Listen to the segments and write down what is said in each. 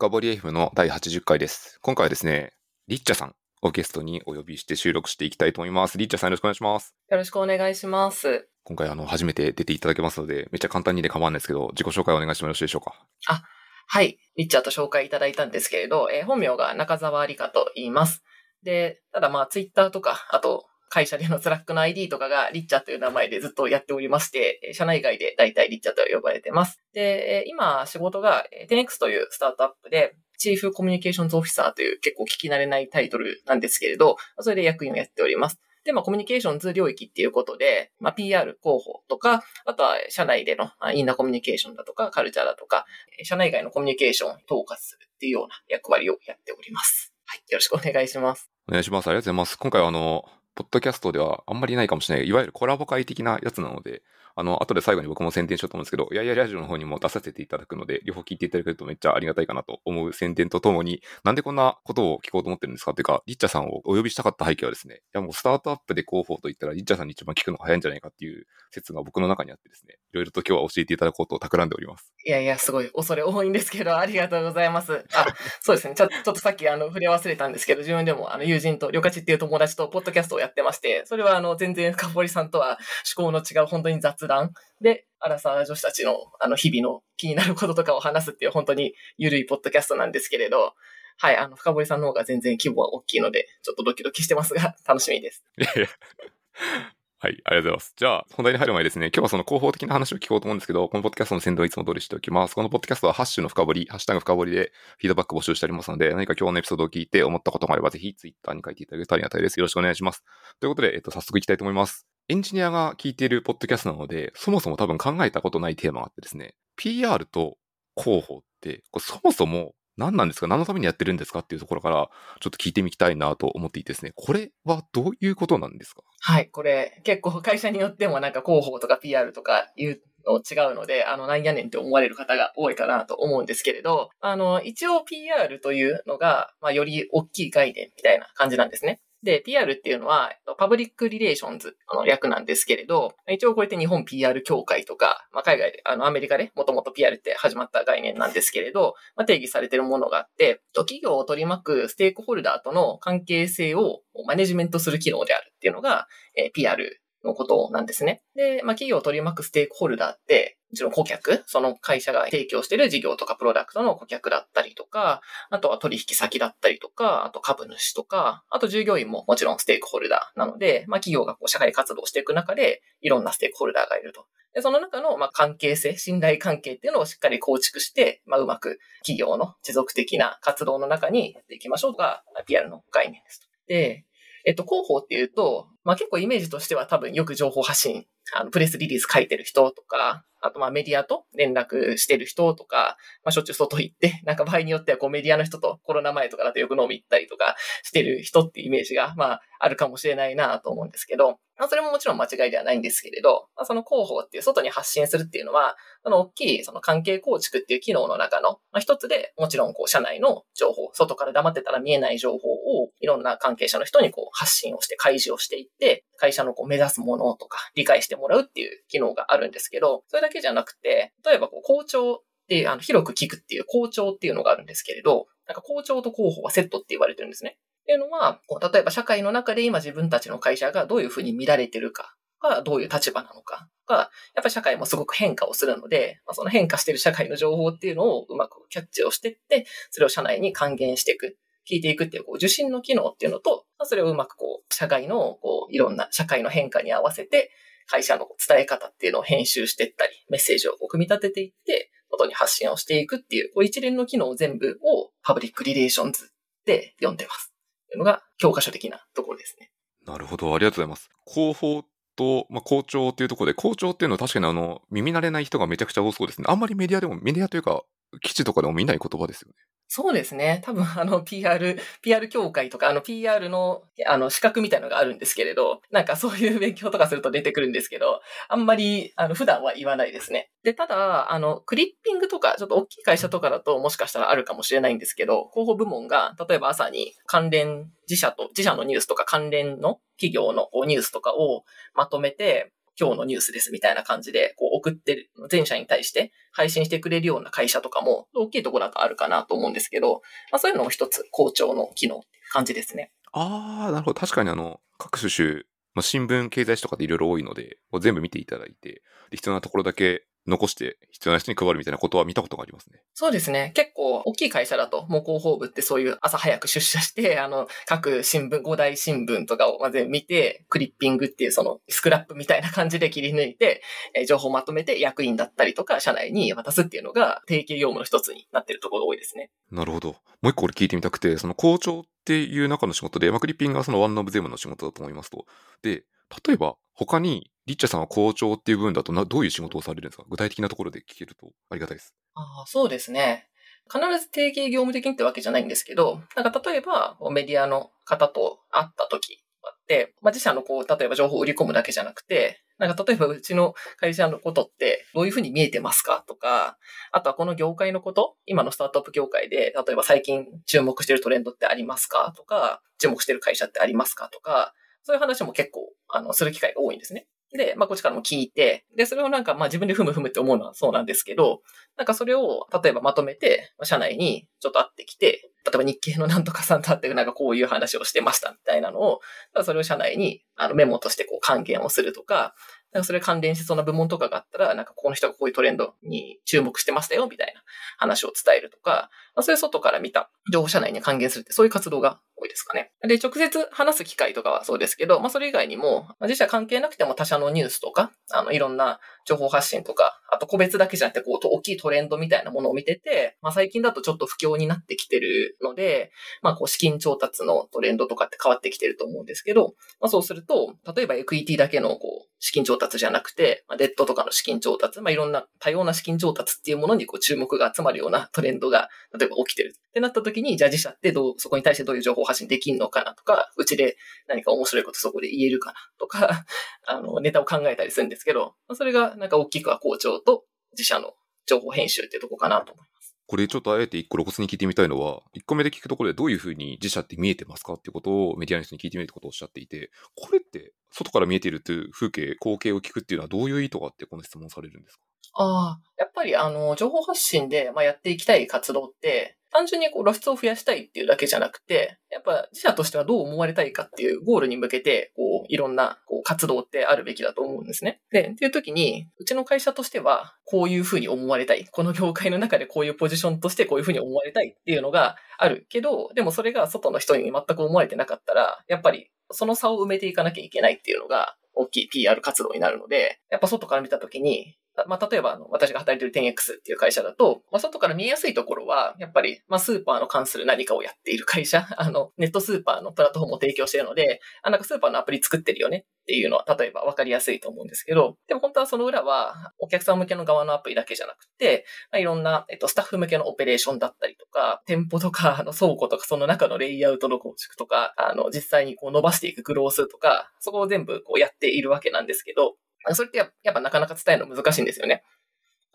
深掘り F の第80回です。今回はですね、リッチャさんをゲストにお呼びして収録していきたいと思います。リッチャさんよろしくお願いします。よろしくお願いします。今回あの、初めて出ていただけますので、めっちゃ簡単にで構わないんですけど、自己紹介お願いしてもよろしいでしょうか。あ、はい。リッチャーと紹介いただいたんですけれど、えー、本名が中澤理香と言います。で、ただまあ、ツイッターとか、あと、会社での Slack の ID とかがリッチャーという名前でずっとやっておりまして、社内外で大体リッチャーと呼ばれてます。で、今仕事が 10X というスタートアップで、チーフコミュニケーションズオフィサーという結構聞き慣れないタイトルなんですけれど、それで役員をやっております。で、まあ、コミュニケーションズ領域っていうことで、まあ、PR 広報とか、あとは社内でのインナーコミュニケーションだとか、カルチャーだとか、社内外のコミュニケーションを統括するっていうような役割をやっております。はい。よろしくお願いします。お願いします。ありがとうございます。今回はあの、ポッドキャストではあんまりないかもしれない、いわゆるコラボ会的なやつなので、あの、後で最後に僕も宣伝しようと思うんですけど、いやいやラジオの方にも出させていただくので、両方聞いていただけるとめっちゃありがたいかなと思う宣伝とともに、なんでこんなことを聞こうと思ってるんですかっていうか、リッチャさんをお呼びしたかった背景はですね、いやもうスタートアップで広報と言ったら、リッチャさんに一番聞くのが早いんじゃないかっていう説が僕の中にあってですね、いろいろと今日は教えていただこうと企んでおります。いやいや、すごい恐れ多いんですけど、ありがとうございます。あ、そうですね。ちょちょっとさっきあの触れ忘れたんですけど、自分でもあの友人と、りょかちっていう友達とポッドキャストをやってまして、それはあの全然深堀さんとは思考の違う本当に雑談で、アラサー女子たちのあの日々の気になることとかを話すっていう本当に緩いポッドキャストなんですけれど、はい、あの、深堀さんの方が全然規模は大きいので、ちょっとドキドキしてますが、楽しみです。はい、ありがとうございます。じゃあ、本題に入る前ですね、今日はその広報的な話を聞こうと思うんですけど、このポッドキャストの宣伝をいつも通りしておきます。このポッドキャストはハッシュの深掘り、ハッシュタグ深掘りでフィードバック募集しておりますので、何か今日のエピソードを聞いて思ったことがあれば、ぜひツイッターに書いていただけるとありがたいです。よろしくお願いします。ということで、えっと、早速いきたいと思います。エンジニアが聞いているポッドキャストなので、そもそも多分考えたことないテーマがあってですね、PR と広報って、これそもそも何なんですか？何のためにやってるんですか？っていうところから、ちょっと聞いてみたいなと思っていてですね、これはどういうことなんですか？はい、これ結構会社によってもなんか広報とか PR とかいうの違うので、あの、なんやねんって思われる方が多いかなと思うんですけれど、あの、一応 PR というのが、まあ、より大きい概念みたいな感じなんですね。で、PR っていうのは、パブリックリレーションズの略なんですけれど、一応こうやって日本 PR 協会とか、まあ、海外で、あの、アメリカでもともと PR って始まった概念なんですけれど、まあ、定義されてるものがあって、企業を取り巻くステークホルダーとの関係性をマネジメントする機能であるっていうのが、え、PR のことなんですね。で、まあ、企業を取り巻くステークホルダーって、もちろん顧客、その会社が提供している事業とかプロダクトの顧客だったりとか、あとは取引先だったりとか、あと株主とか、あと従業員ももちろんステークホルダーなので、まあ企業がこう社会活動していく中で、いろんなステークホルダーがいると。で、その中のま関係性、信頼関係っていうのをしっかり構築して、まあうまく企業の持続的な活動の中にやっていきましょうが、PR の概念ですと。で、えっと、広報っていうと、まあ結構イメージとしては多分よく情報発信、あの、プレスリリース書いてる人とか、あとまあメディアと連絡してる人とか、まあしょっちゅう外行って、なんか場合によってはこうメディアの人とコロナ前とかだとよく飲み行ったりとかしてる人っていうイメージが、まああるかもしれないなと思うんですけど、まあそれももちろん間違いではないんですけれど、まあその広報っていう外に発信するっていうのは、その大きいその関係構築っていう機能の中の、まあ、一つで、もちろんこう社内の情報、外から黙ってたら見えない情報をいろんな関係者の人にこう発信をして開示をしていって、会社のこう目指すものとか理解してもらうっていう機能があるんですけど、それだけじゃなくて、例えばこう校長ってあの広く聞くっていう校長っていうのがあるんですけれど、なんか校長と広報はセットって言われてるんですね。っていうのは、こう例えば社会の中で今自分たちの会社がどういうふうに見られてるかがどういう立場なのかが、やっぱり社会もすごく変化をするので、まあ、その変化している社会の情報っていうのをうまくキャッチをしていって、それを社内に還元していく。聞いていくっていう、こう、受信の機能っていうのと、まあ、それをうまくこう、社会の、こう、いろんな社会の変化に合わせて、会社の伝え方っていうのを編集していったり、メッセージをこう組み立てていって、外に発信をしていくっていう、こう一連の機能全部をパブリックリレーションズで呼んでます。というのが教科書的なところですね。なるほど、ありがとうございます。広報と、まあ、校長っていうところで、校長っていうのは確かにあの、耳慣れない人がめちゃくちゃ多そうですね。あんまりメディアでも、メディアというか、基地とかでも見ない言葉ですよね。そうですね。多分、あの、PR、PR 協会とか、あの、PR の、あの、資格みたいのがあるんですけれど、なんかそういう勉強とかすると出てくるんですけど、あんまり、あの、普段は言わないですね。で、ただ、あの、クリッピングとか、ちょっと大きい会社とかだと、もしかしたらあるかもしれないんですけど、広報部門が、例えば朝に関連自社と、自社のニュースとか関連の企業のニュースとかをまとめて、今日のニュースですみたいな感じで、こう送ってる、全社に対して配信してくれるような会社とかも、大きいところだとあるかなと思うんですけど、まあそういうのも一つ、校長の機能って感じですね。ああ、なるほど。確かにあの、各種種、ま、新聞、経済誌とかでいろいろ多いので、全部見ていただいて、必要なところだけ残して必要な人に配るみたいなことは見たことがありますね。そうですね。結構大きい会社だと、もう広報部ってそういう朝早く出社して、あの、各新聞、五大新聞とかをまず見て、クリッピングっていうそのスクラップみたいな感じで切り抜いて、え情報をまとめて役員だったりとか、社内に渡すっていうのが定型業務の一つになってるところが多いですね。なるほど。もう一個俺聞いてみたくて、その校長っていう中の仕事で、まあ、クリッピングはそのワンオブゼムの仕事だと思いますと。で、例えば他にリッチャさんは校長っていう部分だとなどういう仕事をされるんですか？具体的なところで聞けるとありがたいです。ああそうですね。必ず定型業務的にってわけじゃないんですけど、なんか例えばメディアの方と会った時あって、まあ、自社のこう、例えば情報を売り込むだけじゃなくて、なんか例えばうちの会社のことってどういうふうに見えてますかとか、あとはこの業界のこと、今のスタートアップ業界で、例えば最近注目してるトレンドってありますかとか、注目してる会社ってありますかとか、そういう話も結構、あの、する機会が多いんですね。で、まあ、こっちからも聞いて、で、それをなんか、まあ、自分でふむふむって思うのはそうなんですけど、なんかそれを、例えばまとめて、社内にちょっと会ってきて、例えば日経のなんとかさんと会って、なんかこういう話をしてましたみたいなのを、それを社内にあのメモとしてこう還元をするとか、なんかそれ関連しそうな部門とかがあったら、なんかこの人がこういうトレンドに注目してましたよ、みたいな話を伝えるとか、まあ、そういう外から見た情報社内に還元するって、そういう活動が多いですかね。で、直接話す機会とかはそうですけど、まあそれ以外にも、まあ、自社関係なくても他社のニュースとか、あの、いろんな情報発信とか、あと個別だけじゃなくて、こう、大きいトレンドみたいなものを見てて、まあ最近だとちょっと不況になってきてるので、まあこう、資金調達のトレンドとかって変わってきてると思うんですけど、まあそうすると、例えばエクイティだけのこう、資金調達じゃなくて、まあ、デッドとかの資金調達、まあいろんな多様な資金調達っていうものにこう注目が集まるようなトレンドが、例えば起きてるってなった時に、じゃあ自社ってどう、そこに対してどういう情報発信できるのかなとか、うちで何か面白いことそこで言えるかなとか、あの、ネタを考えたりするんですけど、それがなんか大きくは校長と自社の情報編集ってとこかなと思います。これちょっとあえて一個露骨に聞いてみたいのは、一個目で聞くところでどういうふうに自社って見えてますかってことをメディアの人に聞いてみるってことをおっしゃっていて、これって外から見えているという風景、光景を聞くっていうのはどういう意図があってこの質問されるんですか？ああ、やっぱりあの、情報発信で、まあ、やっていきたい活動って、単純にこう露出を増やしたいっていうだけじゃなくて、やっぱ自社としてはどう思われたいかっていうゴールに向けて、こう、いろんなこう活動ってあるべきだと思うんですね。で、っていう時に、うちの会社としては、こういうふうに思われたい。この業界の中でこういうポジションとしてこういうふうに思われたいっていうのがあるけど、でもそれが外の人に全く思われてなかったら、やっぱりその差を埋めていかなきゃいけないっていうのが、大きい PR 活動になるので、やっぱ外から見たときに、まあ、例えば、あの、私が働いてる 10X っていう会社だと、まあ、外から見えやすいところは、やっぱり、まあ、スーパーの関する何かをやっている会社、あの、ネットスーパーのプラットフォームを提供しているので、あ、なんかスーパーのアプリ作ってるよねっていうのは、例えば分かりやすいと思うんですけど、でも本当はその裏は、お客さん向けの側のアプリだけじゃなくて、まあ、いろんな、えっと、スタッフ向けのオペレーションだったりとか、店舗とか、あの、倉庫とか、その中のレイアウトの構築とか、あの、実際にこう伸ばしていくグロースとか、そこを全部こうやっているわけなんですけど、それってやっぱなかなか伝えるの難しいんですよね。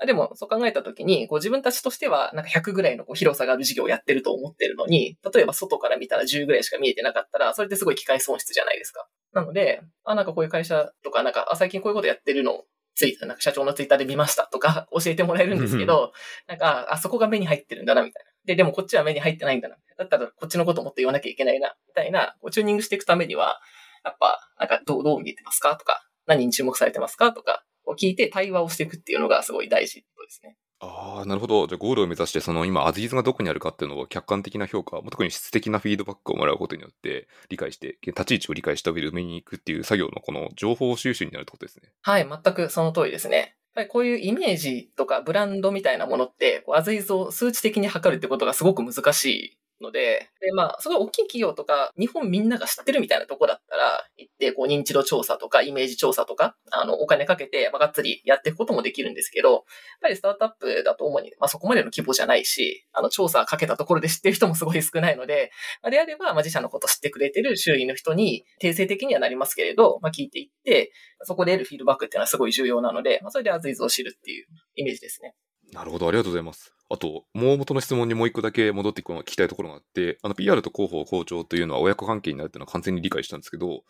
でも、そう考えたときに、こう自分たちとしては、なんか100ぐらいのこう広さがある事業をやってると思ってるのに、例えば外から見たら10ぐらいしか見えてなかったら、それってすごい機械損失じゃないですか。なので、あ、なんかこういう会社とか、なんか、あ、最近こういうことやってるのを、ツイなんか社長のツイッターで見ましたとか教えてもらえるんですけど、なんか、あ、そこが目に入ってるんだな、みたいな。で、でもこっちは目に入ってないんだな。だったらこっちのこともっと言わなきゃいけないな、みたいな、こうチューニングしていくためには、やっぱ、なんかどう、どう見えてますか？とか、何に注目されてますか？とか、を聞いて対話をしていくっていうのがすごい大事ですね。ああ、なるほど。じゃあゴールを目指して、その今、アジーズがどこにあるかっていうのを客観的な評価、特に質的なフィードバックをもらうことによって理解して、立ち位置を理解した上で埋めに行くっていう作業のこの情報収集になるってことですね。はい、全くその通りですね。っぱりこういうイメージとかブランドみたいなものって、アズイズを数値的に測るってことがすごく難しいので、で、まあ、すごい大きい企業とか、日本みんなが知ってるみたいなとこだったら、行って、こう、認知度調査とか、イメージ調査とか、あの、お金かけて、まあ、がっつりやっていくこともできるんですけど、やっぱりスタートアップだと主に、まあ、そこまでの規模じゃないし、あの、調査かけたところで知ってる人もすごい少ないので、まあ、であれば、まあ、自社のこと知ってくれてる周囲の人に、定性的にはなりますけれど、まあ、聞いていって、そこで得るフィードバックっていうのはすごい重要なので、まあ、それでアズイズを知るっていうイメージですね。なるほど、ありがとうございます。あと、もう元の質問にもう一個だけ戻っていくの聞きたいところがあって、あの、PR と広報、校長というのは親子関係になるというのは完全に理解したんですけど、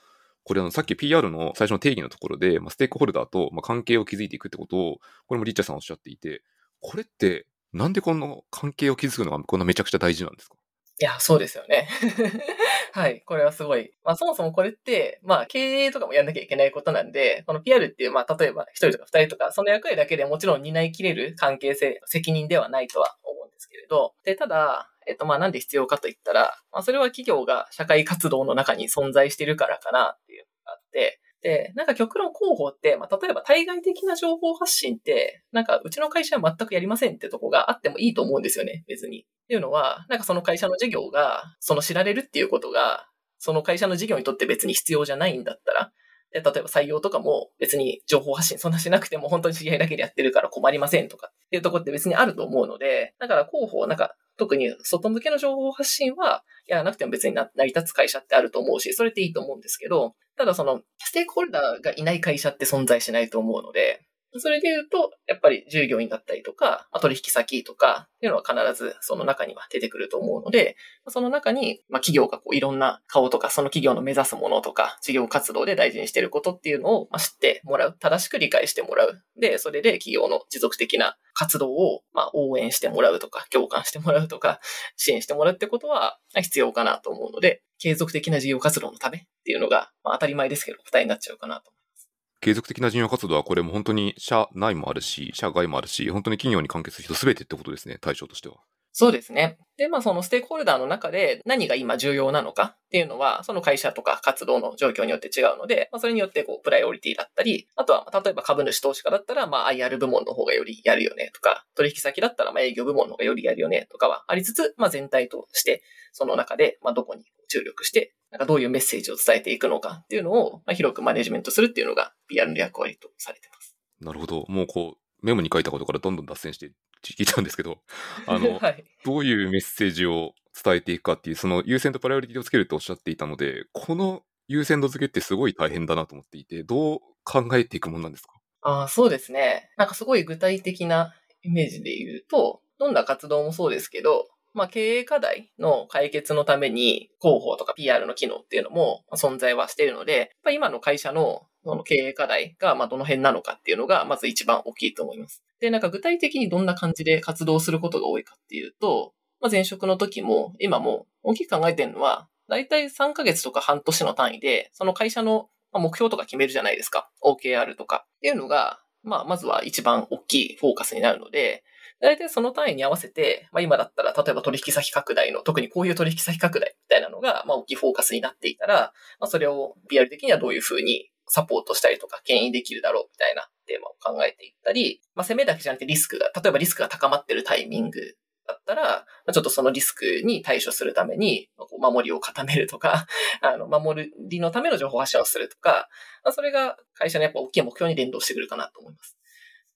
これあの、さっき PR の最初の定義のところで、まあ、ステークホルダーと、まあ、関係を築いていくってことを、これもリッチャーさんおっしゃっていて、これってなんでこの関係を築くのがこんなめちゃくちゃ大事なんですか？いや、そうですよね。はい。これはすごい。まあそもそもこれって、まあ経営とかもやんなきゃいけないことなんで、この PR っていう、まあ例えば一人とか二人とか、その役割だけでもちろん担いきれる関係性、責任ではないとは思うんですけれど、で、ただ、えっとまあなんで必要かと言ったら、まあそれは企業が社会活動の中に存在してるからかなっていうのがあって、で、なんか極論広報って、まあ、例えば対外的な情報発信って、なんかうちの会社は全くやりませんってとこがあってもいいと思うんですよね、別に。っていうのは、なんかその会社の事業が、その知られるっていうことが、その会社の事業にとって別に必要じゃないんだったら、で例えば採用とかも別に情報発信そんなしなくても本当に知り合いだけでやってるから困りませんとかっていうとこって別にあると思うので、だから広報、なんか特に外向けの情報発信はやらなくても別に成り立つ会社ってあると思うし、それっていいと思うんですけど、ただその、ステークホルダーがいない会社って存在しないと思うので、それで言うと、やっぱり従業員だったりとか、取引先とかっていうのは必ずその中には出てくると思うので、その中に、まあ、企業がこういろんな顔とか、その企業の目指すものとか、事業活動で大事にしていることっていうのをまあ知ってもらう。正しく理解してもらう。で、それで企業の持続的な活動をまあ応援してもらうとか、共感してもらうとか、支援してもらうってことは必要かなと思うので、継続的な事業活動のためっていうのが、まあ、当たり前ですけど、答えになっちゃうかなと継続的な事業活動はこれも本当に社内もあるし、社外もあるし、本当に企業に関係する人全てってことですね、対象としては。そうですね。で、まあそのステークホルダーの中で何が今重要なのかっていうのは、その会社とか活動の状況によって違うので、まあそれによってこうプライオリティだったり、あとは例えば株主投資家だったらまあ IR 部門の方がよりやるよねとか、取引先だったらまあ営業部門の方がよりやるよねとかはありつつ、まあ全体としてその中でまあどこに注力してなんかどういうメッセージを伝えていくのかっていうのを、まあ、広くマネジメントするっていうのが PR の役割とされてます。なるほど。もうこう、メモに書いたことからどんどん脱線して聞いたんですけど、あの、はい、どういうメッセージを伝えていくかっていう、その優先とプライオリティをつけるとおっしゃっていたので、この優先度付けってすごい大変だなと思っていて、どう考えていくもんなんですか？ああ、そうですね。なんかすごい具体的なイメージで言うと、どんな活動もそうですけど、まあ、経営課題の解決のために広報とか PR の機能っていうのも存在はしているので、まあ、今の会社のその経営課題がまあどの辺なのかっていうのがまず一番大きいと思います。で、なんか具体的にどんな感じで活動することが多いかっていうと、まあ、前職の時も今も大きく考えてるのは、だいたい3ヶ月とか半年の単位で、その会社の目標とか決めるじゃないですか。OKR とか。っていうのが、まあ、まずは一番大きいフォーカスになるので、大体その単位に合わせて、まあ今だったら、例えば取引先拡大の、特にこういう取引先拡大みたいなのが、まあ大きいフォーカスになっていたら、まあそれを PR 的にはどういうふうにサポートしたりとか、牽引できるだろうみたいなテーマを考えていったり、まあ攻めだけじゃなくてリスクが、例えばリスクが高まってるタイミングだったら、ちょっとそのリスクに対処するために、守りを固めるとか、あの、守りのための情報発信をするとか、まあ、それが会社のやっぱ大きい目標に連動してくるかなと思います。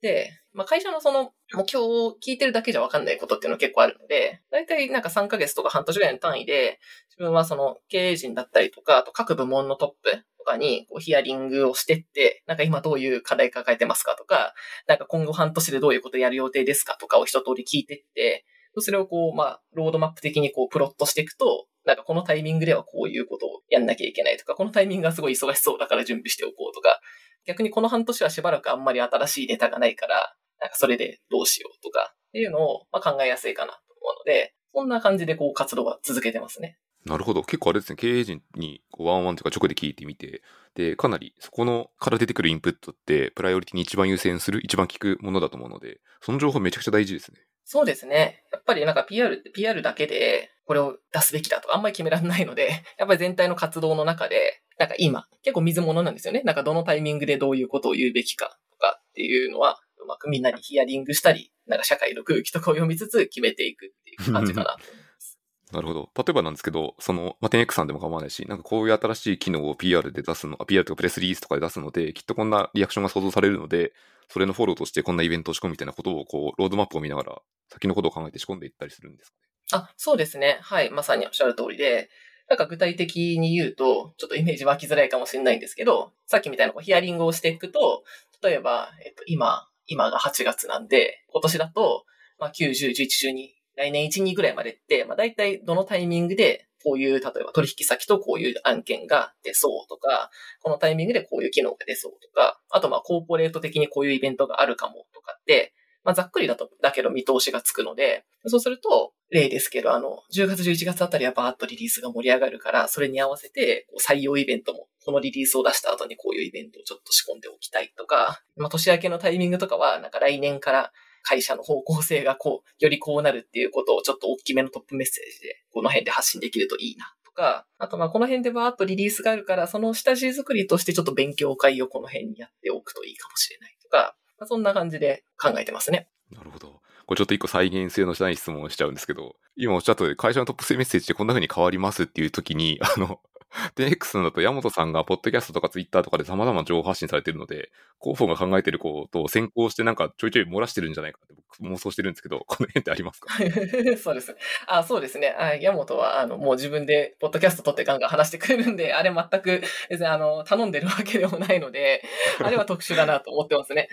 で、まあ、会社のその目標を聞いてるだけじゃわかんないことっていうのは結構あるので、だいたいなんか3ヶ月とか半年ぐらいの単位で、自分はその経営陣だったりとか、あと各部門のトップかにこうヒアリングをしてって、なんか今どういう課題抱えてますかとか、なんか今後半年でどういうことやる予定ですかとかを一通り聞いてって、それをこう、まあ、ロードマップ的にこう、プロットしていくと、なんかこのタイミングではこういうことをやんなきゃいけないとか、このタイミングがすごい忙しそうだから準備しておこうとか、逆にこの半年はしばらくあんまり新しいネタがないから、なんかそれでどうしようとかっていうのをま考えやすいかなと思うので、そんな感じでこう活動は続けてますね。なるほど。結構あれですね、経営陣にこうワンワンというか直で聞いてみて、で、かなりそこのから出てくるインプットって、プライオリティに一番優先する、一番聞くものだと思うので、その情報めちゃくちゃ大事ですね。そうですね。やっぱりなんか PR って PR だけでこれを出すべきだとかあんまり決められないので、やっぱり全体の活動の中で、なんか今、結構水物なんですよね。なんかどのタイミングでどういうことを言うべきかとかっていうのは、うまくみんなにヒアリングしたり、なんか社会の空気とかを読みつつ決めていくっていう感じかな。なるほど。例えばなんですけど、その、まあ、10X さんでも構わないし、なんかこういう新しい機能を PR で出すの、PR とかプレスリリースとかで出すので、きっとこんなリアクションが想像されるので、それのフォローとしてこんなイベントを仕込むみたいなことを、こう、ロードマップを見ながら、先のことを考えて仕込んでいったりするんですか。あ、そうですね。はい。まさにおっしゃる通りで、なんか具体的に言うと、ちょっとイメージ湧きづらいかもしれないんですけど、さっきみたいなこうヒアリングをしていくと、例えば、えっと、今、今が8月なんで、今年だと、まあ、9、10、11、12、来年1、2ぐらいまでって、まあ、大体どのタイミングでこういう、例えば取引先とこういう案件が出そうとか、このタイミングでこういう機能が出そうとか、あとまあコーポレート的にこういうイベントがあるかもとかって、まあざっくりだと、だけど見通しがつくので、そうすると、例ですけど、あの、10月11月あたりはバーッとリリースが盛り上がるから、それに合わせて採用イベントも、このリリースを出した後にこういうイベントをちょっと仕込んでおきたいとか、まあ年明けのタイミングとかは、なんか来年から会社の方向性がこう、よりこうなるっていうことをちょっと大きめのトップメッセージで、この辺で発信できるといいなとか、あとまあこの辺でバーッとリリースがあるから、その下地作りとしてちょっと勉強会をこの辺にやっておくといいかもしれないとか、まあ、そんな感じで考えてますね。なるほど。これちょっと一個再現性のしない質問をしちゃうんですけど、今おっしゃった会社のトップ性メッセージでこんな風に変わりますっていう時に、あの、10X だと山本さんがポッドキャストとかツイッターとかで様々な情報発信されてるので、広報が考えてることを先行してなんかちょいちょい漏らしてるんじゃないかって僕妄想してるんですけど、この辺ってありますか？そうです。あ、そうですね。あ山本は、あの、もう自分でポッドキャスト撮ってガンガン話してくれるんで、あれ全く、別にあの、頼んでるわけでもないので、あれは特殊だなと思ってますね。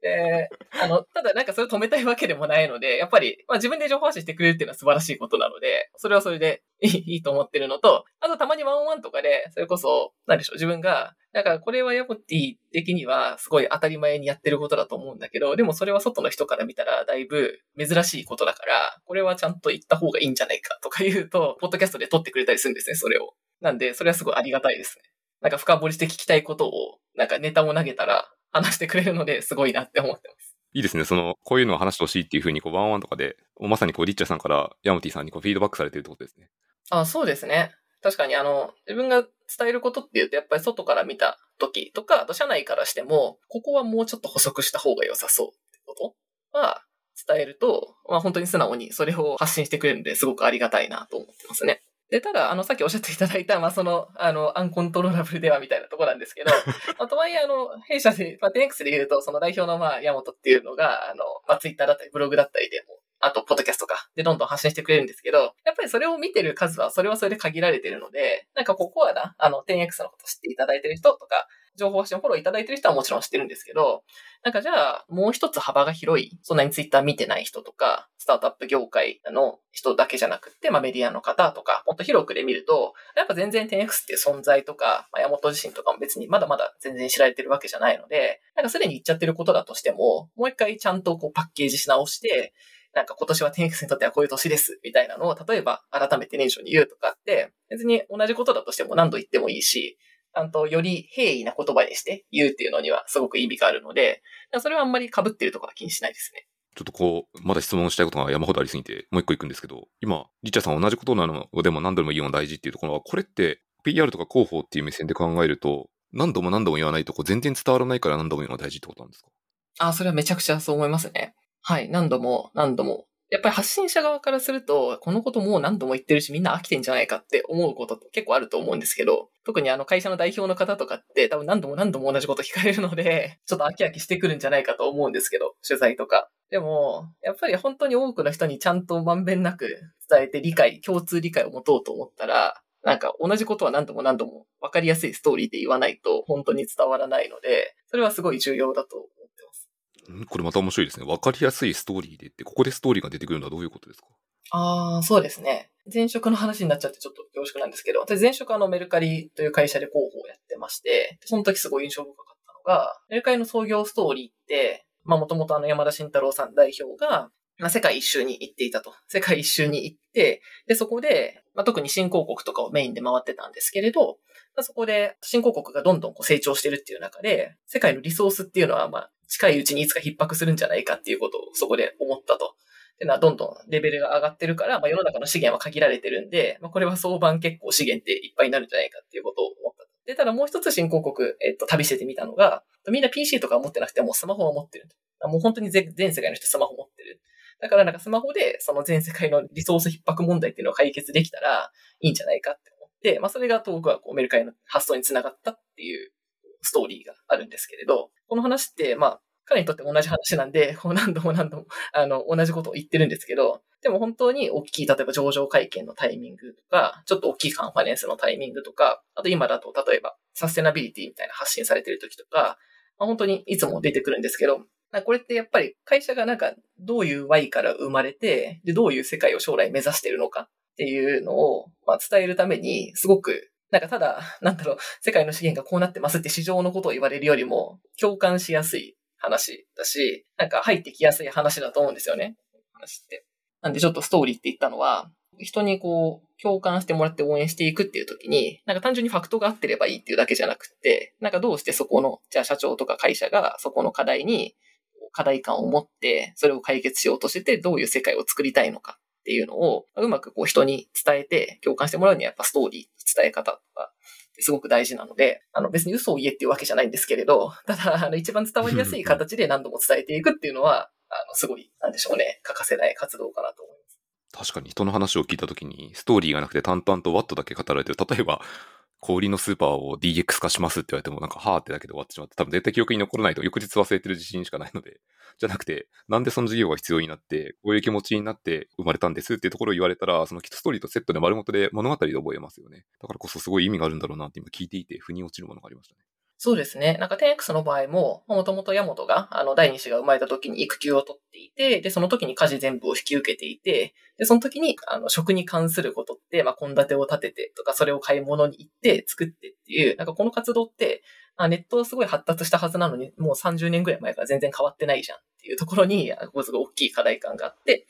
で、あの、ただなんかそれ止めたいわけでもないので、やっぱり、まあ自分で情報発信してくれるっていうのは素晴らしいことなので、それはそれでいいいいと思ってるのと、あとたまにワンワンとかで、それこそ、なんでしょう、自分が、なんかこれはヤモティ的にはすごい当たり前にやってることだと思うんだけど、でもそれは外の人から見たらだいぶ珍しいことだから、これはちゃんと言った方がいいんじゃないかとか言うと、ポッドキャストで撮ってくれたりするんですね、それを。なんで、それはすごいありがたいですね。なんか深掘りして聞きたいことを、なんかネタも投げたら話してくれるのですごいなって思ってます。いいですね。その、こういうのを話してほしいっていうふうに、こう、ワンワンとかで、まさにこう、リッチャーさんからヤモティさんにこう、フィードバックされてるってことですね。あそうですね。確かに、あの、自分が伝えることっていうと、やっぱり外から見た時とか、あと社内からしても、ここはもうちょっと補足した方が良さそうってこと？は伝えると、まあ本当に素直にそれを発信してくれるんで、すごくありがたいなと思ってますね。で、ただ、あの、さっきおっしゃっていただいた、まあ、その、あの、アンコントローラブルではみたいなところなんですけど、まあ、とはいえ、あの、弊社で、まあ、10X で言うと、その代表の、まあ、ヤモトっていうのが、あの、まあ、ツイッターだったり、ブログだったりでも、あと、ポッドキャストか、で、どんどん発信してくれるんですけど、やっぱりそれを見てる数は、それはそれで限られてるので、なんかここはな、あの、10X のこと知っていただいてる人とか、情報発信をフォローいただいてる人はもちろん知ってるんですけど、なんかじゃあ、もう一つ幅が広い、そんなにツイッター見てない人とか、スタートアップ業界の人だけじゃなくて、まあメディアの方とか、もっと広くで見ると、やっぱ全然 10X っていう存在とか、まあ、山本自身とかも別にまだまだ全然知られてるわけじゃないので、なんかすでに言っちゃってることだとしても、もう一回ちゃんとこうパッケージし直して、なんか今年は 10X にとってはこういう年です、みたいなのを、例えば改めて年初に言うとかって、別に同じことだとしても何度言ってもいいし、ちゃんとより平易な言葉にして言うっていうのにはすごく意味があるので、それはあんまり被ってるところは気にしないですね。ちょっとこう、まだ質問したいことが山ほどありすぎて、もう一個行くんですけど、今、リッチャーさん同じことなのでも何度も言うのが大事っていうところは、これって PR とか広報っていう目線で考えると、何度も何度も言わないとこう全然伝わらないから何度も言うのが大事ってことなんですか？あ、それはめちゃくちゃそう思いますね。はい。何度も何度もやっぱり発信者側からすると、このこともう何度も言ってるし、みんな飽きてんじゃないかって思うこと結構あると思うんですけど、特にあの会社の代表の方とかって多分何度も何度も同じこと聞かれるので、ちょっと飽き飽きしてくるんじゃないかと思うんですけど、取材とか。でも、やっぱり本当に多くの人にちゃんとまんべんなく伝えて理解、共通理解を持とうと思ったら、なんか同じことは何度も何度も分かりやすいストーリーで言わないと本当に伝わらないので、それはすごい重要だと思ってますこれまた面白いですね。わかりやすいストーリーでって、ここでストーリーが出てくるのはどういうことですか？ああ、そうですね。前職の話になっちゃってちょっと恐縮なんですけど、私前職あのメルカリという会社で広報をやってまして、その時すごい印象深かったのが、メルカリの創業ストーリーって、まあもともとあの山田慎太郎さん代表が、まあ、世界一周に行っていたと。世界一周に行って、で、そこで、まあ、特に新興国とかをメインで回ってたんですけれど、まあ、そこで新興国がどんどんこう成長してるっていう中で、世界のリソースっていうのは、まあ、近いうちにいつか逼迫するんじゃないかっていうことをそこで思ったと。っていうのはどんどんレベルが上がってるから、まあ、世の中の資源は限られてるんで、まあ、これは相場結構資源っていっぱいになるんじゃないかっていうことを思った。で、ただもう一つ新興国、えっと、旅しててみたのが、みんな PC とか持ってなくてもスマホを持ってるもう本当に全世界の人スマホ持ってる。だからなんかスマホでその全世界のリソース逼迫問題っていうのを解決できたらいいんじゃないかって思って、まあそれが遠くはこうメルカリの発想につながったっていうストーリーがあるんですけれど、この話ってまあ彼にとって同じ話なんで、何度も何度も、あの、同じことを言ってるんですけど、でも本当に大きい、例えば上場会見のタイミングとか、ちょっと大きいカンファレンスのタイミングとか、あと今だと例えばサステナビリティみたいな発信されてる時とか、まあ、本当にいつも出てくるんですけど、これってやっぱり会社がなんかどういう Y から生まれて、で、どういう世界を将来目指してるのかっっていうのを、まあ、伝えるために、すごく、なんかただ、なんだろう、世界の資源がこうなってますって市場のことを言われるよりも、共感しやすい。話だし、なんか入ってきやすい話だと思うんですよね。話って。なんでちょっとストーリーって言ったのは、人にこう、共感してもらって応援していくっていう時に、なんか単純にファクトが合ってればいいっていうだけじゃなくて、なんかどうしてそこの、じゃあ社長とか会社がそこの課題に課題感を持って、それを解決しようとしてて、どういう世界を作りたいのかっていうのを、うまくこう人に伝えて共感してもらうにはやっぱストーリー、伝え方とか、すごく大事なので、あの別に嘘を言えっていうわけじゃないんですけれど、ただ、あの一番伝わりやすい形で何度も伝えていくっていうのは、あのすごい、なんでしょうね、欠かせない活動かなと思います。確かに人の話を聞いたときに、ストーリーがなくて淡々とワットだけ語られてる。例えば、小売りのスーパーを DX 化しますって言われても、なんか、はーってだけで終わってしまって、多分絶対記憶に残らないと翌日忘れてる自信しかないので、じゃなくて、なんでその事業が必要になって、こういう気持ちになって生まれたんですっていうところを言われたら、そのキットストーリーとセットで丸ごとで物語で覚えますよね。だからこそすごい意味があるんだろうなって今聞いていて、腑に落ちるものがありましたね。そうですね。なんか 10X の場合も、もともとヤモトが、あの、第二子が生まれた時に育休を取っていて、で、その時に家事全部を引き受けていて、で、その時に、あの、食に関することって、まあ、献立を立ててとか、それを買い物に行って作ってっていう、なんかこの活動って、あネットはすごい発達したはずなのに、もう30年ぐらい前から全然変わってないじゃんっていう ところに、ここすごい大きい課題感があって、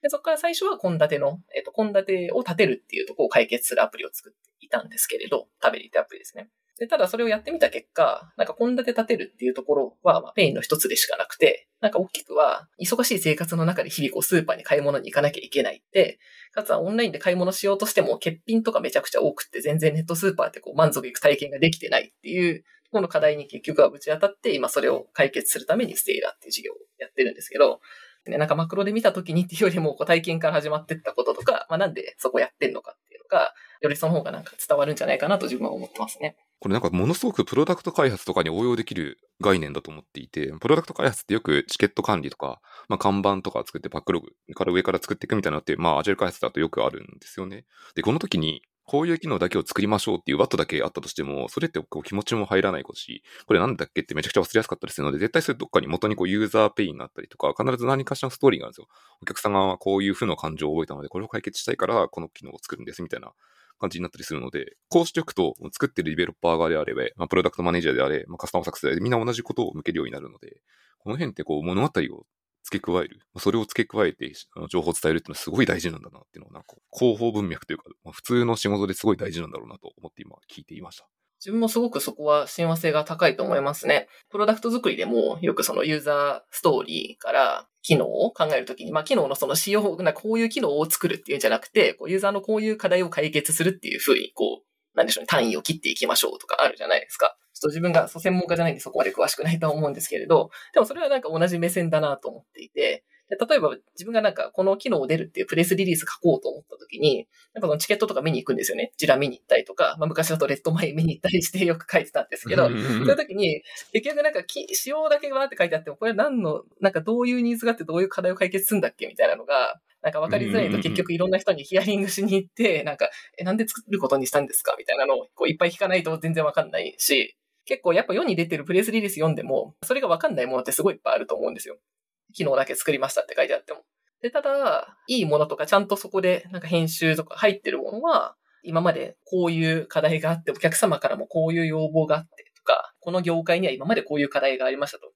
で、そこから最初は献立の、えっと、献立を立てるっていうところを解決するアプリを作っていたんですけれど、食べりってアプリですね。で、ただそれをやってみた結果、なんか献立立てるっていうところは、まあ、ペインの一つでしかなくて、なんか大きくは、忙しい生活の中で日々こうスーパーに買い物に行かなきゃいけないって、かつはオンラインで買い物しようとしても欠品とかめちゃくちゃ多くって全然ネットスーパーってこう満足いく体験ができてないっていうこの課題に結局はぶち当たって、今それを解決するためにステイラーっていう事業をやってるんですけど、ね、なんかマクロで見た時にっていうよりもこう体験から始まってったこととか、まあなんでそこやってんのかってが、よりその方がなんか伝わるんじゃないかなと自分は思ってますね。これなんかものすごくプロダクト開発とかに応用できる概念だと思っていて、プロダクト開発ってよくチケット管理とか、まあ、看板とか作ってバックログから上から作っていくみたいなのって、まあアジャイル開発だとよくあるんですよね。で、この時にこういう機能だけを作りましょうっていうワットだけあったとしても、それってこう気持ちも入らないことし、これなんだっけってめちゃくちゃ忘れやすかったりするので、絶対それどっかに元にこうユーザーペインがあったりとか、必ず何かしらのストーリーがあるんですよ。お客様はこういう負の感情を覚えたので、これを解決したいから、この機能を作るんですみたいな感じになったりするので、こうしておくと、作ってるディベロッパー側であれば、まあ、プロダクトマネージャーであれ、まあ、カスタマーサクセスでみんな同じことを向けるようになるので、この辺ってこう物語を付け加える。それを付け加えて情報を伝えるっていうのはすごい大事なんだなっていうのは、なんか広報文脈というか、まあ、普通の仕事ですごい大事なんだろうなと思って今聞いていました。自分もすごくそこは親和性が高いと思いますね。プロダクト作りでもよくそのユーザーストーリーから機能を考えるときに、まあ機能のその仕様、なこういう機能を作るっていうんじゃなくて、こうユーザーのこういう課題を解決するっていうふうに、こう、なんでしょうね、単位を切っていきましょうとかあるじゃないですか。と自分が専門家じゃないんでそこまで詳しくないと思うんですけれど、でもそれはなんか同じ目線だなと思っていて、で例えば自分がなんかこの機能を出るっていうプレスリリース書こうと思った時に、なんかそのチケットとか見に行くんですよね。ジラ見に行ったりとか、まあ昔だとレッドマイン見に行ったりして よく書いてたんですけど、そういう時に結局なんか仕様だけわーって書いてあっても、これ何の、なんかどういうニーズがあってどういう課題を解決するんだっけみたいなのが、なんか分かりづらいと結局いろんな人にヒアリングしに行って、なんか、え、なんで作ることにしたんですかみたいなのをこういっぱい聞かないと全然わかんないし、結構やっぱ世に出てるプレスリリース読んでも、それがわかんないものってすごいいっぱいあると思うんですよ。機能だけ作りましたって書いてあっても。で、ただ、いいものとかちゃんとそこでなんか編集とか入ってるものは、今までこういう課題があって、お客様からもこういう要望があってとか、この業界には今までこういう課題がありましたと。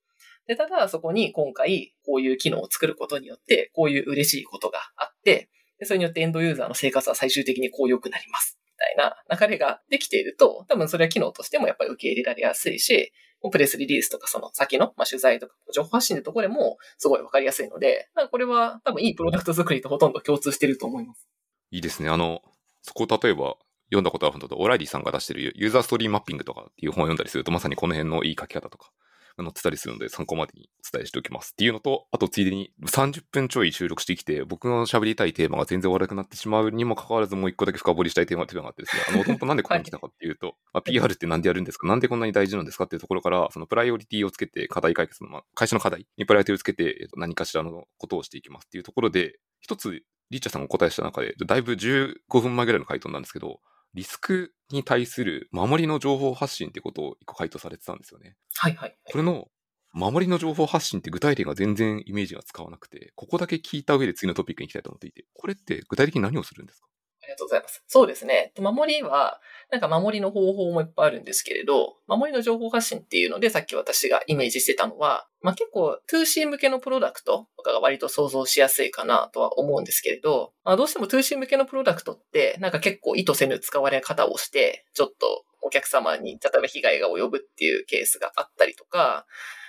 で、ただそこに今回こういう機能を作ることによって、こういう嬉しいことがあって、それによってエンドユーザーの生活は最終的にこう良くなります。みたいな流れができていると、多分それは機能としてもやっぱり受け入れられやすいし、プレスリリースとかその先の、まあ、取材とか情報発信のところでもすごいわかりやすいので、これは多分いいプロダクト作りとほとんど共通してると思います。いいですね。あの、そこ例えば読んだことあるのと、オライリーさんが出してるユーザーストーリーマッピングとかっていう本を読んだりすると、まさにこの辺のいい書き方とか、載ってたりするので参考までにお伝えしておきますっていうのと、あとついでに30分ちょい収録してきて、僕の喋りたいテーマが全然悪くなってしまうにもかかわらずもう一個だけ深掘りしたいテーマっていうのがあってですね、あの、もともとなんでここに来たかっていうと、はい、まあ、PR ってなんでやるんですか？なんでこんなに大事なんですかっていうところから、そのプライオリティをつけて課題解決の、まあ、会社の課題にプライオリティをつけて何かしらのことをしていきますっていうところで、一つリッチャーさんがお答えした中で、だいぶ15分前ぐらいの回答なんですけど、リスクに対する守りの情報発信ってことを一個回答されてたんですよね。はいはい、はい、これの守りの情報発信って具体例が全然イメージが使わなくて、ここだけ聞いた上で次のトピックに行きたいと思っていて、これって具体的に何をするんですか？ありがとうございます。そうですね。守りは、なんか守りの方法もいっぱいあるんですけれど、守りの情報発信っていうので、さっき私がイメージしてたのは、まあ、結構 2C 向けのプロダクトとかが割と想像しやすいかなとは思うんですけれど、まあ、どうしても 2C 向けのプロダクトって、なんか結構意図せぬ使われ方をして、ちょっとお客様に、例えば被害が及ぶっていうケースがあったりとか、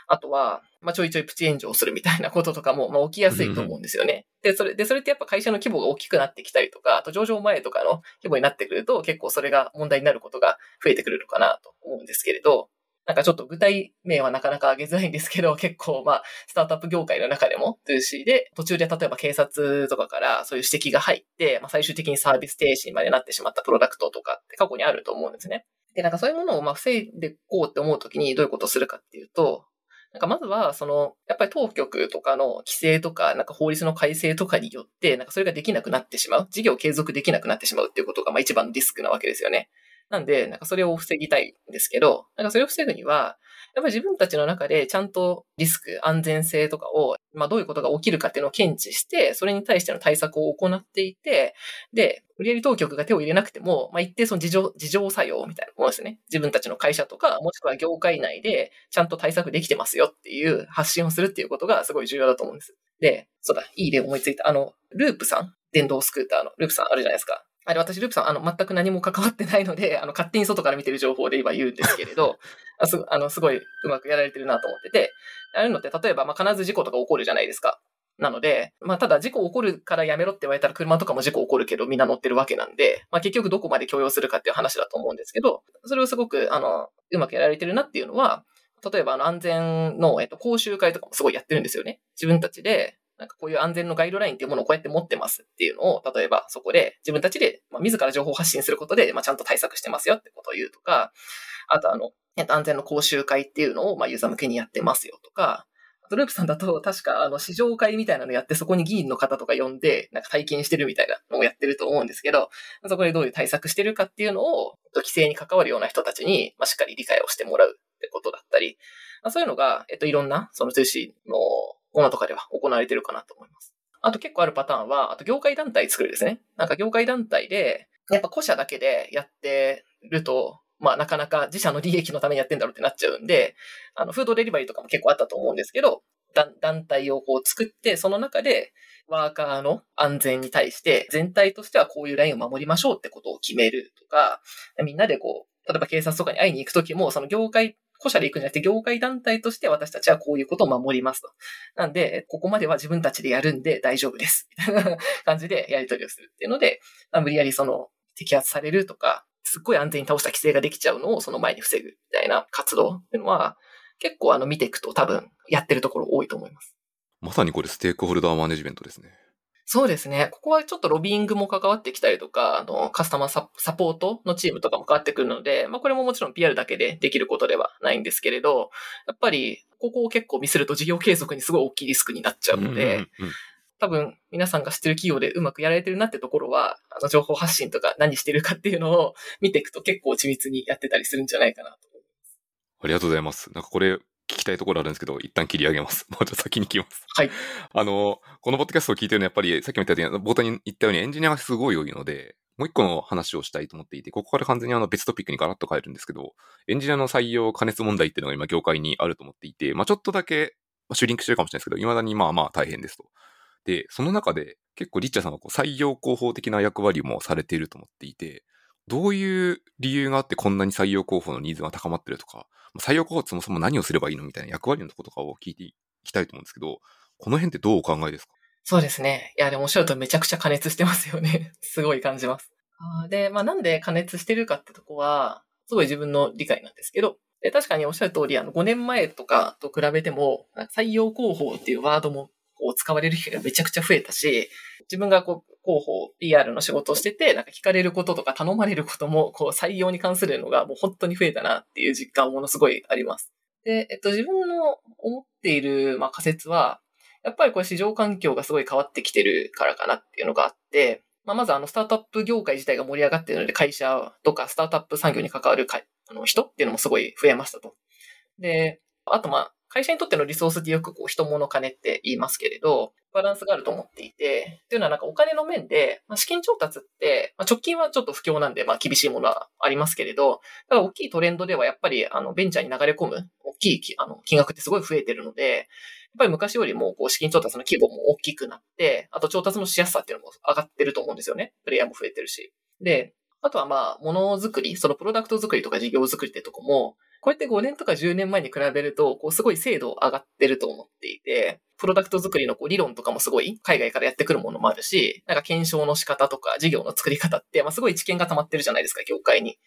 あとは、まあ、ちょいちょいプチ炎上するみたいなこととかも、まあ、起きやすいと思うんですよね。で、それ、で、それってやっぱ会社の規模が大きくなってきたりとか、あと上場前とかの規模になってくると、結構それが問題になることが増えてくるのかなと思うんですけれど、なんかちょっと具体名はなかなか上げづらいんですけど、結構まあ、スタートアップ業界の中でも 2C で、途中で例えば警察とかからそういう指摘が入って、まあ最終的にサービス停止にまでなってしまったプロダクトとかって過去にあると思うんですね。で、なんかそういうものをまあ防いでいこうって思うときにどういうことをするかっていうと、なんかまずは、その、やっぱり当局とかの規制とか、なんか法律の改正とかによって、なんかそれができなくなってしまう。事業継続できなくなってしまうっていうことが、まあ一番のリスクなわけですよね。なんで、なんかそれを防ぎたいんですけど、なんかそれを防ぐには、やっぱり自分たちの中でちゃんとリスク、安全性とかを、まあどういうことが起きるかっていうのを検知して、それに対しての対策を行っていて、で、売上当局が手を入れなくても、まあ一定その自情、自情作用みたいなものですね。自分たちの会社とか、もしくは業界内でちゃんと対策できてますよっていう発信をするっていうことがすごい重要だと思うんです。で、そうだ、いい例思いついた。あの、ループさん電動スクーターのループさんあるじゃないですか。あれ、私、ループさん、あの、全く何も関わってないので、あの、勝手に外から見てる情報で今言うんですけれど、あすあのすごいうまくやられてるなと思ってて、ああいうのって、例えば、まあ、必ず事故とか起こるじゃないですか。なので、まあ、ただ事故起こるからやめろって言われたら車とかも事故起こるけどみんな乗ってるわけなんで、まあ、結局どこまで許容するかっていう話だと思うんですけど、それをすごく、あの、うまくやられてるなっていうのは、例えばあの安全の、えっと、講習会とかもすごいやってるんですよね。自分たちで、なんかこういう安全のガイドラインっていうものをこうやって持ってますっていうのを、例えばそこで自分たちで、まあ、自ら情報発信することで、まあ、ちゃんと対策してますよってことを言うとか、あとあの、えっと、安全の講習会っていうのを、まあ、ユーザー向けにやってますよとか、あとループさんだと、確か、あの、試乗会みたいなのやって、そこに議員の方とか呼んで、なんか体験してるみたいなのをやってると思うんですけど、そこでどういう対策してるかっていうのを、規制に関わるような人たちに、まあ、しっかり理解をしてもらうってことだったり、まあ、そういうのが、えっと、いろんな、その通信のものとかでは行われてるかなと思います。あと結構あるパターンは、あと業界団体作るですね。なんか業界団体で、やっぱ個社だけでやってると、まあなかなか自社の利益のためにやってんだろうってなっちゃうんで、あの、フードデリバリーとかも結構あったと思うんですけど、団体をこう作って、その中でワーカーの安全に対して全体としてはこういうラインを守りましょうってことを決めるとか、みんなでこう、例えば警察とかに会いに行くときも、その業界個社で行くんじゃなくて、業界団体として私たちはこういうことを守りますと。なんで、ここまでは自分たちでやるんで大丈夫です。みたいな 感じでやり取りをするっていうので、無理やりその、摘発されるとか、すっごい安全に倒した規制ができちゃうのをその前に防ぐみたいな活動っていうのは、結構あの見ていくと多分やってるところ多いと思います。まさにこれステークホルダーマネジメントですね。そうですね。ここはちょっとロビーングも関わってきたりとか、あの、カスタマーサポートのチームとかも関わってくるので、まあこれももちろん PR だけでできることではないんですけれど、やっぱりここを結構見せると事業継続にすごい大きいリスクになっちゃうので、多分皆さんが知ってる企業でうまくやられてるなってところは、あの情報発信とか何してるかっていうのを見ていくと結構緻密にやってたりするんじゃないかなと思います。ありがとうございます。なんかこれ聞きたいところあるんですけど、一旦切り上げます。もうちょっと先に聞きます。はい。あの、このポッドキャストを聞いてるのはやっぱり、さっきも言ったように、冒頭に言ったようにエンジニアがすごい多いので、もう一個の話をしたいと思っていて、ここから完全にあの別トピックにガラッと変えるんですけど、エンジニアの採用加熱問題っていうのが今業界にあると思っていて、まあちょっとだけ、まあ、シュリンクしてるかもしれないですけど、未だにまあまあ大変ですと。で、その中で結構リッチャーさんはこう採用広報的な役割もされていると思っていて、どういう理由があってこんなに採用候補のニーズが高まってるとか、採用候補ってそもそも何をすればいいのみたいな役割のところとかを聞いていきたいと思うんですけど、この辺ってどうお考えですか？そうですね。いや、でもおっしゃるとめちゃくちゃ加熱してますよね。すごい感じます。で、まあなんで加熱してるかってとこは、すごい自分の理解なんですけど、で確かにおっしゃる通り、あの、5年前とかと比べても、採用広報っていうワードもこう使われる機会がめちゃくちゃ増えたし、自分がこう広報、PR の仕事をしてて、なんか聞かれることとか頼まれることも、こう採用に関するのがもう本当に増えたなっていう実感ものすごいあります。で、えっと、自分の思っている、まあ、仮説は、やっぱりこれ市場環境がすごい変わってきてるからかなっていうのがあって、まあ、まずあの、スタートアップ業界自体が盛り上がっているので、会社とかスタートアップ産業に関わるあの人っていうのもすごい増えましたと。で、あとまあ、会社にとってのリソースってよくこう人物金って言いますけれど、バランスがあると思っていて、っていうのはなんかお金の面で、まあ、資金調達って、まあ、直近はちょっと不況なんで、まあ厳しいものはありますけれど、ただ大きいトレンドではやっぱりあのベンチャーに流れ込む大きいあの金額ってすごい増えてるので、やっぱり昔よりもこう資金調達の規模も大きくなって、あと調達のしやすさっていうのも上がってると思うんですよね。プレイヤーも増えてるし。で、あとはまあ、ものづくり、そのプロダクト作りとか事業作りってとこも、こうやって5年とか10年前に比べると、こう、すごい精度上がってると思っていて、プロダクト作りのこう理論とかもすごい海外からやってくるものもあるし、なんか検証の仕方とか事業の作り方って、まあすごい知見が溜まってるじゃないですか、業界に。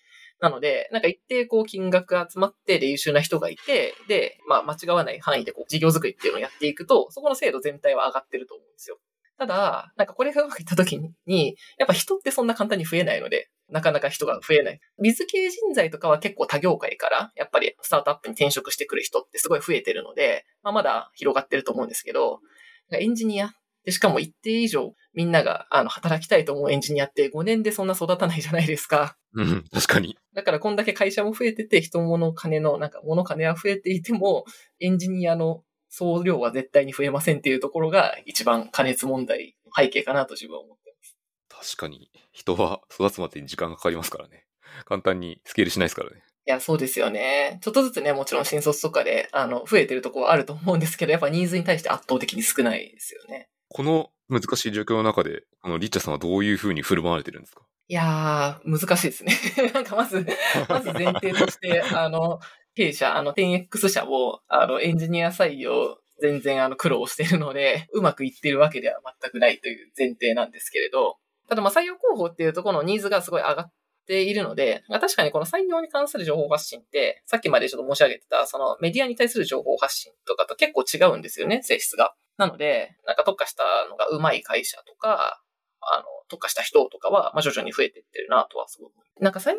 なので、なんか一定こう金額が集まってで優秀な人がいて、で、まあ間違わない範囲でこう事業作りっていうのをやっていくと、そこの精度全体は上がってると思うんですよ。ただ、なんかこれがうまくいった時に、やっぱ人ってそんな簡単に増えないので、なかなか人が増えない。水系人材とかは結構他業界から、やっぱりスタートアップに転職してくる人ってすごい増えてるので、まあ、まだ広がってると思うんですけど、エンジニアで、しかも一定以上みんながあの働きたいと思うエンジニアって5年でそんな育たないじゃないですか。うん、確かに。だからこんだけ会社も増えてて、人物金の、なんか物金は増えていても、エンジニアの総量は絶対に増えませんっていうところが一番加熱問題背景かなと自分は思ってます。確かに、人は育つまでに時間がかかりますからね。簡単にスケールしないですからね。いや、そうですよね。ちょっとずつね、もちろん新卒とかで、あの、増えてるところはあると思うんですけど、やっぱニーズに対して圧倒的に少ないですよね。この難しい状況の中で、このリッチャさんはどういうふうに振る舞われてるんですか？いやー、難しいですね。なんかまず、まず前提として、あの、弊社、あの、10X 社も、あの、エンジニア採用全然あの苦労してるので、うまくいってるわけでは全くないという前提なんですけれど、ただま採用広報っていうところのニーズがすごい上がっているので、確かにこの採用に関する情報発信って、さっきまでちょっと申し上げてた、そのメディアに対する情報発信とかと結構違うんですよね、性質が。なので、なんか特化したのが上手い会社とか、あの、特化した人とかは、ま、徐々に増えていってるなとはすごく。なんか採用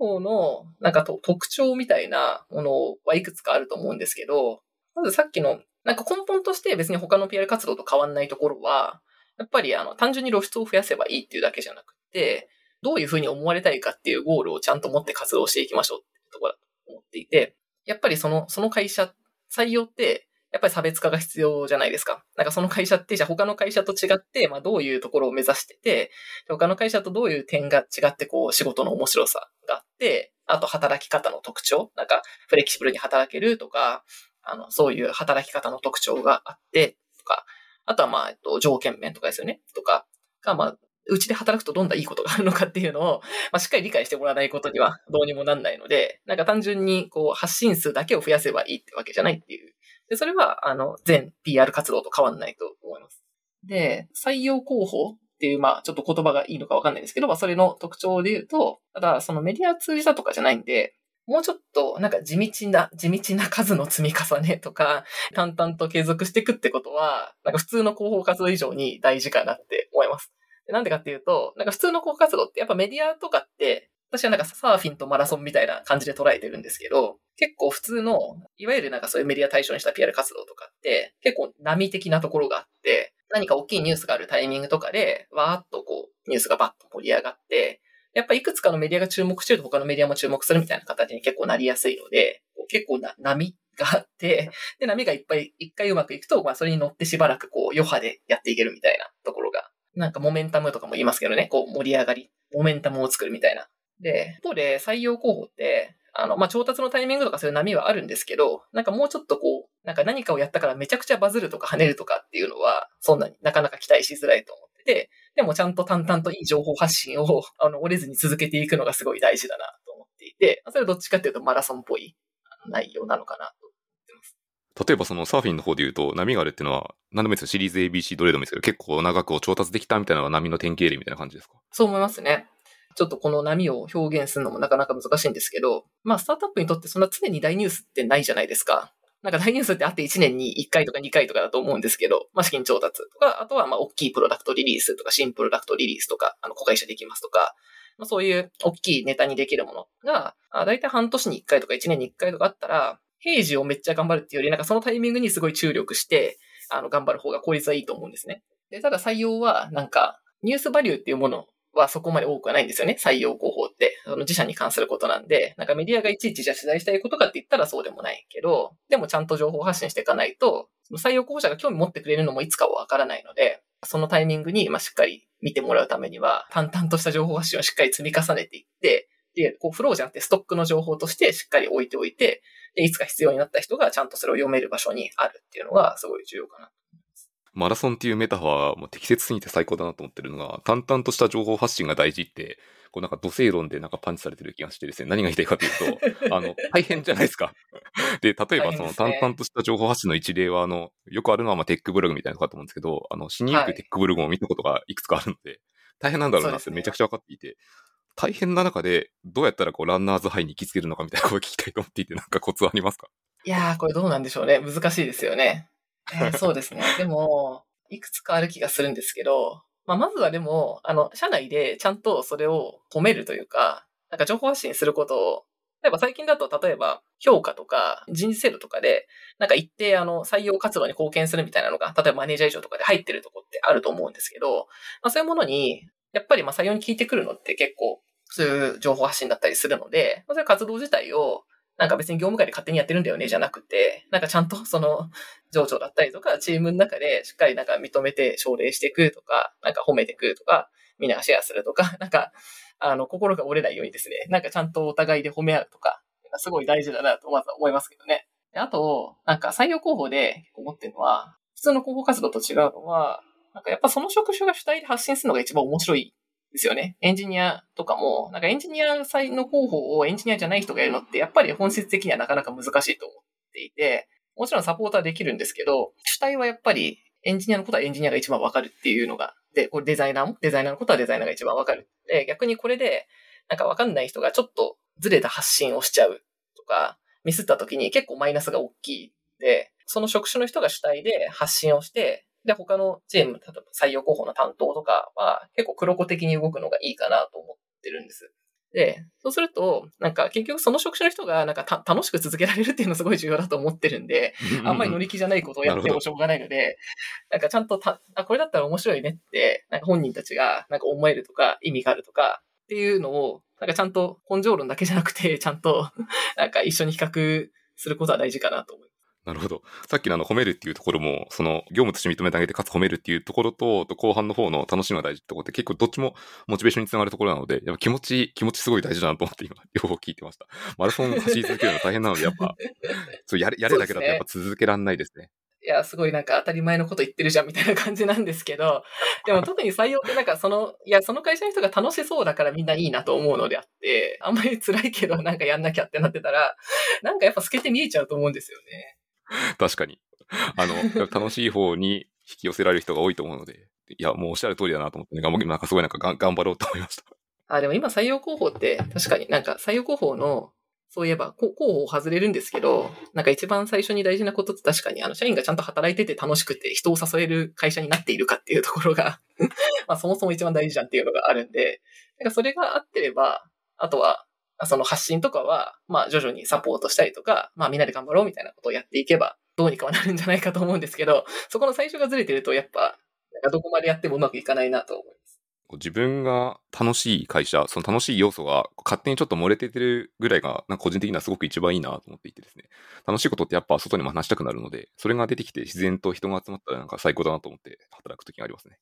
広報の、なんか特徴みたいなものはいくつかあると思うんですけど、まずさっきのなんか根本として別に他の PR 活動と変わんないところは、やっぱりあの単純に露出を増やせばいいっていうだけじゃなくて、どういうふうに思われたいかっていうゴールをちゃんと持って活動していきましょうっていうところだと思っていて、やっぱりその、その会社、採用って、やっぱり差別化が必要じゃないですか。なんかその会社って、じゃあ他の会社と違って、まあどういうところを目指してて、他の会社とどういう点が違って、こう仕事の面白さがあって、あと働き方の特徴、なんかフレキシブルに働けるとか、あの、そういう働き方の特徴があって、とか、あとはまあ、えっと、条件面とかですよね、とか、が、まあ、うちで働くとどんないいことがあるのかっていうのを、まあ、しっかり理解してもらわないことにはどうにもなんないので、なんか単純にこう発信数だけを増やせばいいってわけじゃないっていう。で、それは、あの、全 PR 活動と変わんないと思います。で、採用候補っていう、まあ、ちょっと言葉がいいのかわかんないんですけど、まあ、それの特徴で言うと、ただ、そのメディア通じたとかじゃないんで、もうちょっと、なんか地道な、地道な数の積み重ねとか、淡々と継続していくってことは、なんか普通の広報活動以上に大事かなって思います。なんでかっていうと、なんか普通の広報活動ってやっぱメディアとかって、私はなんかサーフィンとマラソンみたいな感じで捉えてるんですけど、結構普通の、いわゆるなんかそういうメディア対象にした PR 活動とかって、結構波的なところがあって、何か大きいニュースがあるタイミングとかで、わーっとこう、ニュースがバッと盛り上がって、やっぱいくつかのメディアが注目してると他のメディアも注目するみたいな形に結構なりやすいので、結構な波があって、で、波がいっぱい、一回うまくいくと、まあそれに乗ってしばらくこう余波でやっていけるみたいなところが、なんかモメンタムとかも言いますけどね、こう盛り上がり、モメンタムを作るみたいな。で、一方で採用候補って、あの、まあ、調達のタイミングとかそういう波はあるんですけど、なんかもうちょっとこう、なんか何かをやったからめちゃくちゃバズるとか跳ねるとかっていうのは、そんなになかなか期待しづらいと思ってて、でもちゃんと淡々といい情報発信を、あの、折れずに続けていくのがすごい大事だなと思っていて、それはどっちかっていうとマラソンっぽい内容なのかなと思ってます。例えばそのサーフィンの方で言うと、波があるっていうのは、何でもいいですよ。シリーズ ABC どれでもいいですけど、結構長くを調達できたみたいなのが波の典型例みたいな感じですか？そう思いますね。ちょっとこの波を表現するのもなかなか難しいんですけど、まあスタートアップにとってそんな常に大ニュースってないじゃないですか。なんか大ニュースってあって1年に1回とか2回とかだと思うんですけど、まあ資金調達とか、あとはまあ大きいプロダクトリリースとか、新プロダクトリリースとか、あの、公開者できますとか、まあそういう大きいネタにできるものが、だいたい半年に1回とか1年に1回とかあったら、平時をめっちゃ頑張るっていうより、なんかそのタイミングにすごい注力して、あの、頑張る方が効率はいいと思うんですね。で、ただ採用は、なんか、ニュースバリューっていうものはそこまで多くはないんですよね。採用広報って。その自社に関することなんで、なんかメディアがいちいちじゃ取材したいことかって言ったらそうでもないけど、でもちゃんと情報発信していかないと、その採用候補者が興味持ってくれるのもいつかはわからないので、そのタイミングに、ま、しっかり見てもらうためには、淡々とした情報発信をしっかり積み重ねていって、で、こうフローじゃなくてストックの情報としてしっかり置いておいて、で、いつか必要になった人がちゃんとそれを読める場所にあるっていうのがすごい重要かな。マラソンっていうメタファーはもう適切すぎて最高だなと思ってるのが、淡々とした情報発信が大事って、こうなんかど正論でなんかパンチされてる気がしてですね、何が言いたいかというと、あの、大変じゃないですか。で、例えばその淡々とした情報発信の一例は、あの、よくあるのはまあテックブログみたいなとこだと思うんですけど、あの、死にゆくテックブログを見たことがいくつかあるので、大変なんだろうなってめちゃくちゃ分かっていて、大変な中で、どうやったらこうランナーズハイに行きつけるのかみたいなことを聞きたいと思っていて、なんかコツありますか？いやー、これどうなんでしょうね。難しいですよね。えー、そうですね。でも、いくつかある気がするんですけど、まあ、まずはでも、あの、社内でちゃんとそれを褒めるというか、なんか情報発信することを、例えば最近だと、例えば評価とか人事制度とかで、なんか一定あの採用活動に貢献するみたいなのが、例えばマネージャー以上とかで入ってるとこってあると思うんですけど、まあそういうものに、やっぱりまあ採用に聞いてくるのって結構、そういう情報発信だったりするので、まあ、そういう活動自体をなんか別に業務会で勝手にやってるんだよね、じゃなくて、なんかちゃんと その、上長だったりとか、チームの中でしっかりなんか認めて奨励していくとか、なんか褒めていくとか、みんながシェアするとか、なんか、あの、心が折れないようにですね、なんかちゃんとお互いで褒め合うとか、すごい大事だなとまずは思いますけどね。あと、なんか採用広報で思ってるのは、普通の広報活動と違うのは、なんかやっぱその職種が主体で発信するのが一番面白いですよね。エンジニアとかも、なんかエンジニアの候補をエンジニアじゃない人がやるのって、やっぱり本質的にはなかなか難しいと思っていて、もちろんサポーターできるんですけど、主体はやっぱりエンジニアのことはエンジニアが一番わかるっていうのが、で、これデザイナーもデザイナーのことはデザイナーが一番わかる。で、逆にこれで、なんかわかんない人がちょっとずれた発信をしちゃうとか、ミスった時に結構マイナスが大きいで、その職種の人が主体で発信をして、で、他のチーム、例えば採用候補の担当とかは結構黒子的に動くのがいいかなと思ってるんです。で、そうすると、なんか結局その職種の人がなんか楽しく続けられるっていうのがすごい重要だと思ってるんで、あんまり乗り気じゃないことをやってもしょうがないので、なんかちゃんとた、あ、これだったら面白いねって、なんか本人たちがなんか思えるとか意味があるとかっていうのを、なんかちゃんと根性論だけじゃなくて、ちゃんと なんか一緒に比較することは大事かなと思います。なるほど。さっきのあの褒めるっていうところも、その業務として認めてあげてかつ褒めるっていうところと、と後半の方の楽しみが大事ってころって結構どっちもモチベーションにつながるところなので、やっぱ気持ち、気持ちすごい大事だなと思って今、両方聞いてました。マラソン走り続けるの大変なので、やっぱ、そうやれ、やれだけだとやっぱ続けらんないですね。いや、すごいなんか当たり前のこと言ってるじゃんみたいな感じなんですけど、でも特に採用ってなんかその、いや、その会社の人が楽しそうだからみんないいなと思うのであって、あんまり辛いけどなんかやんなきゃってなってたら、なんかやっぱ透けて見えちゃうと思うんですよね。確かに。あの、楽しい方に引き寄せられる人が多いと思うので、いや、もうおっしゃる通りだなと思って、ね、なんかすごいなんかが頑張ろうと思いました。あ、でも今採用広報って確かになんか採用広報のそういえば、候補外れるんですけど、なんか一番最初に大事なことって確かに、あの、社員がちゃんと働いてて楽しくて人を誘える会社になっているかっていうところが まあそもそも一番大事じゃんっていうのがあるんで、なんかそれがあってれば、あとは、その発信とかは、まあ徐々にサポートしたりとか、まあみんなで頑張ろうみたいなことをやっていけば、どうにかはなるんじゃないかと思うんですけど、そこの最初がずれてると、やっぱ、なんかどこまでやってもうまくいかないなと思います。自分が楽しい会社、その楽しい要素が勝手にちょっと漏れててるぐらいが、なんか個人的にはすごく一番いいなと思っていてですね。楽しいことってやっぱ外にも話したくなるので、それが出てきて自然と人が集まったらなんか最高だなと思って働くときがありますね。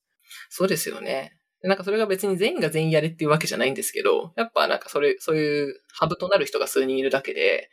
そうですよね。なんかそれが別に全員が全員やれっていうわけじゃないんですけど、やっぱなんかそれ、そういうハブとなる人が数人いるだけで、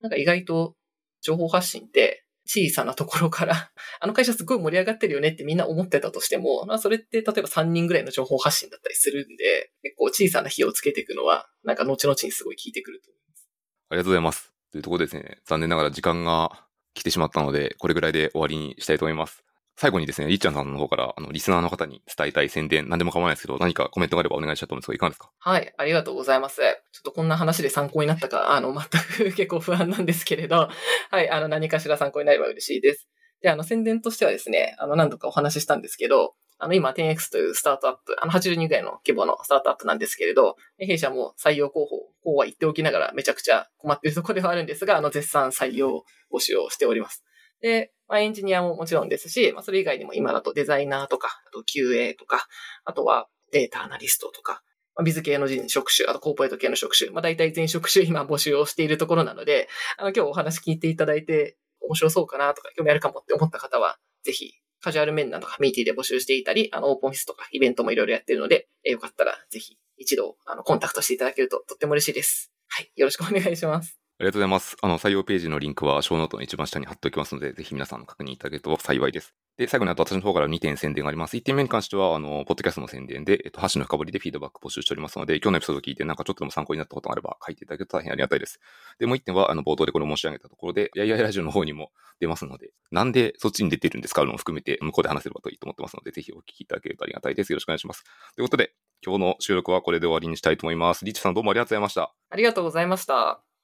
なんか意外と情報発信って小さなところから あの会社すごい盛り上がってるよねってみんな思ってたとしても、まあそれって例えば3人ぐらいの情報発信だったりするんで、結構小さな火をつけていくのは、なんか後々にすごい効いてくると思います。ありがとうございます。というところですね、残念ながら時間が来てしまったので、これぐらいで終わりにしたいと思います。最後にですね、りっちゃんさんの方から、あの、リスナーの方に伝えたい宣伝、何でも構わないですけど、何かコメントがあればお願いしたいと思うんですが、いか？がですかはい、ありがとうございます。ちょっとこんな話で参考になったか、あの、全く 結構不安なんですけれど、はい、あの、何かしら参考になれば嬉しいです。で、あの、宣伝としてはですね、あの、何度かお話ししたんですけど、あの、今、10X というスタートアップ、あの、80人ぐらいの規模のスタートアップなんですけれど、弊社も採用候補、こうは言っておきながらめちゃくちゃ困っているところではあるんですが、あの、絶賛採用募集をしております。で、まあ、エンジニアももちろんですし、まあ、それ以外にも今だとデザイナーとか、あと QA とか、あとはデータアナリストとか、まあ、ビズ系の職種、あとコーポレート系の職種、まあ大体全職種今募集をしているところなので、あの今日お話聞いていただいて面白そうかなとか興味あるかもって思った方は、ぜひカジュアル面談とかミーティーで募集していたり、あのオープンオフィスとかイベントもいろいろやってるので、えよかったらぜひ一度あのコンタクトしていただけるととっても嬉しいです。はい。よろしくお願いします。ありがとうございます。あの、採用ページのリンクは、ショーノートの一番下に貼っておきますので、ぜひ皆さんの確認いただけると幸いです。で、最後にあと私の方から2点宣伝があります。1点目に関しては、あの、ポッドキャストの宣伝で、えっと、箸の深掘りでフィードバック募集しておりますので、今日のエピソード聞いて、なんかちょっとでも参考になったことがあれば書いていただけると大変ありがたいです。で、もう1点は、あの、冒頭でこれ申し上げたところで、やいやいラジオの方にも出ますので、なんでそっちに出てるんですかのを含めて、向こうで話せればといいと思ってますので、ぜひお聞きいただけるとありがたいです。よろしくお願いします。ということで、今日の収録はこれで終わりにしたいと思います。リッチさんどうもありがとうございました。ありがとうございました。